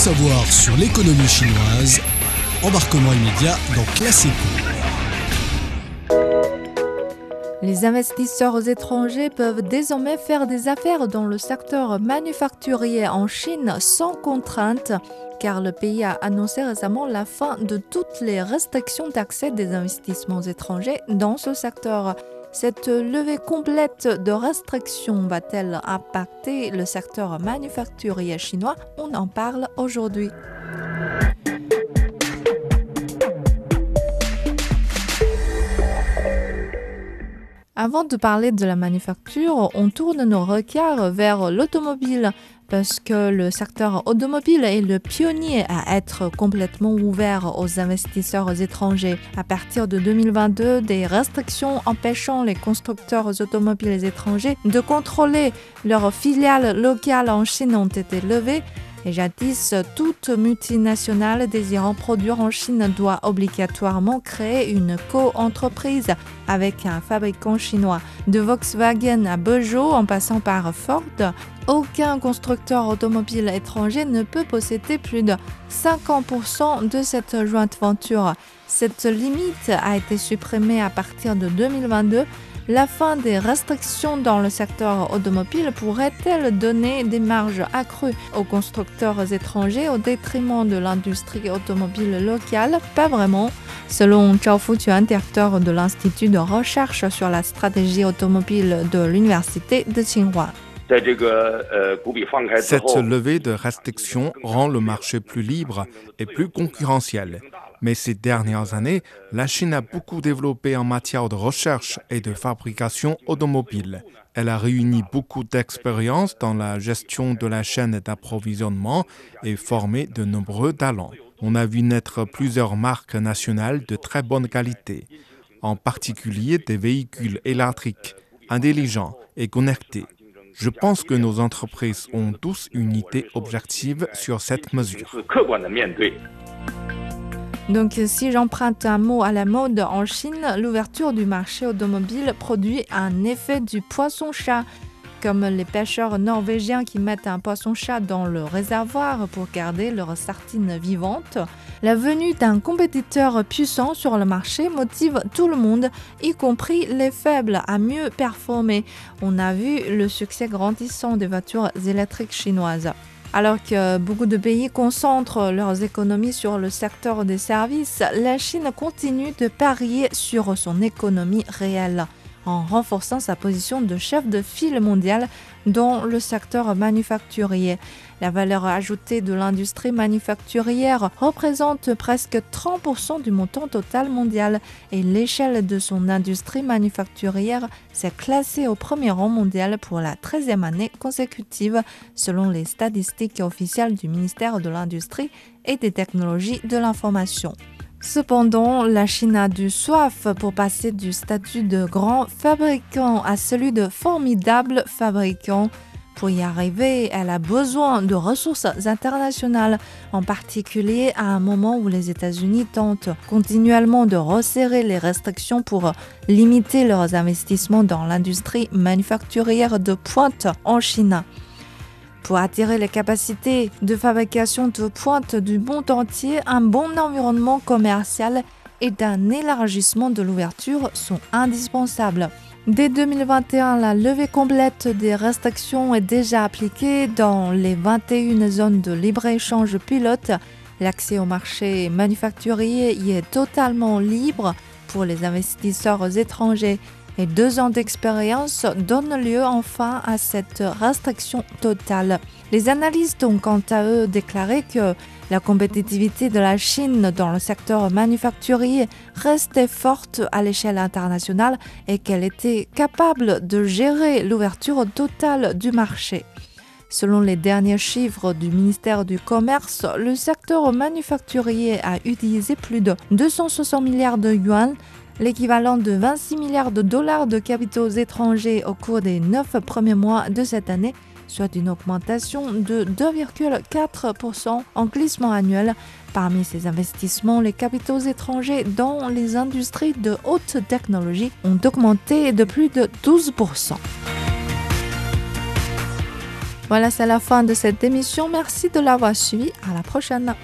savoir sur l'économie chinoise, embarquement immédiat dans Classico. Les investisseurs étrangers peuvent désormais faire des affaires dans le secteur manufacturier en Chine sans contrainte, car le pays a annoncé récemment la fin de toutes les restrictions d'accès des investissements étrangers dans ce secteur. Cette levée complète de restrictions va-t-elle impacter le secteur manufacturier chinois? On en parle aujourd'hui. Avant de parler de la manufacture, on tourne nos regards vers l'automobile parce que le secteur automobile est le pionnier à être complètement ouvert aux investisseurs étrangers. À partir de 2022, des restrictions empêchant les constructeurs automobiles étrangers de contrôler leurs filiales locales en Chine ont été levées et jadis, toute multinationale désirant produire en Chine doit obligatoirement créer une co-entreprise avec un fabricant chinois. De Volkswagen à Peugeot en passant par Ford, aucun constructeur automobile étranger ne peut posséder plus de 50% de cette jointe venture. Cette limite a été supprimée à partir de 2022 la fin des restrictions dans le secteur automobile pourrait-elle donner des marges accrues aux constructeurs étrangers au détriment de l'industrie automobile locale? Pas vraiment. Selon Zhao Fuquan, directeur de l'Institut de recherche sur la stratégie automobile de l'Université de Tsinghua. Cette levée de restrictions rend le marché plus libre et plus concurrentiel. Mais ces dernières années, la Chine a beaucoup développé en matière de recherche et de fabrication automobile. Elle a réuni beaucoup d'expériences dans la gestion de la chaîne d'approvisionnement et formé de nombreux talents. On a vu naître plusieurs marques nationales de très bonne qualité, en particulier des véhicules électriques, intelligents et connectés. Je pense que nos entreprises ont tous une idée objective sur cette mesure. Donc si j'emprunte un mot à la mode en Chine, l'ouverture du marché automobile produit un effet du poisson-chat, comme les pêcheurs norvégiens qui mettent un poisson-chat dans le réservoir pour garder leurs sartines vivantes. La venue d'un compétiteur puissant sur le marché motive tout le monde, y compris les faibles, à mieux performer. On a vu le succès grandissant des voitures électriques chinoises. Alors que beaucoup de pays concentrent leurs économies sur le secteur des services, la Chine continue de parier sur son économie réelle en renforçant sa position de chef de file mondial dans le secteur manufacturier. La valeur ajoutée de l'industrie manufacturière représente presque 30% du montant total mondial et l'échelle de son industrie manufacturière s'est classée au premier rang mondial pour la 13e année consécutive selon les statistiques officielles du ministère de l'Industrie et des technologies de l'information. Cependant, la Chine a du soif pour passer du statut de grand fabricant à celui de formidable fabricant. Pour y arriver, elle a besoin de ressources internationales, en particulier à un moment où les États-Unis tentent continuellement de resserrer les restrictions pour limiter leurs investissements dans l'industrie manufacturière de pointe en Chine. Pour attirer les capacités de fabrication de pointe du monde entier, un bon environnement commercial et un élargissement de l'ouverture sont indispensables. Dès 2021, la levée complète des restrictions est déjà appliquée dans les 21 zones de libre-échange pilote. L'accès au marché manufacturier y est totalement libre pour les investisseurs étrangers deux ans d'expérience donnent lieu enfin à cette restriction totale. Les analystes ont quant à eux déclaré que la compétitivité de la Chine dans le secteur manufacturier restait forte à l'échelle internationale et qu'elle était capable de gérer l'ouverture totale du marché. Selon les derniers chiffres du ministère du Commerce, le secteur manufacturier a utilisé plus de 260 milliards de yuan l'équivalent de 26 milliards de dollars de capitaux étrangers au cours des 9 premiers mois de cette année, soit une augmentation de 2,4% en glissement annuel. Parmi ces investissements, les capitaux étrangers dans les industries de haute technologie ont augmenté de plus de 12%. Voilà, c'est la fin de cette émission. Merci de l'avoir suivi. À la prochaine.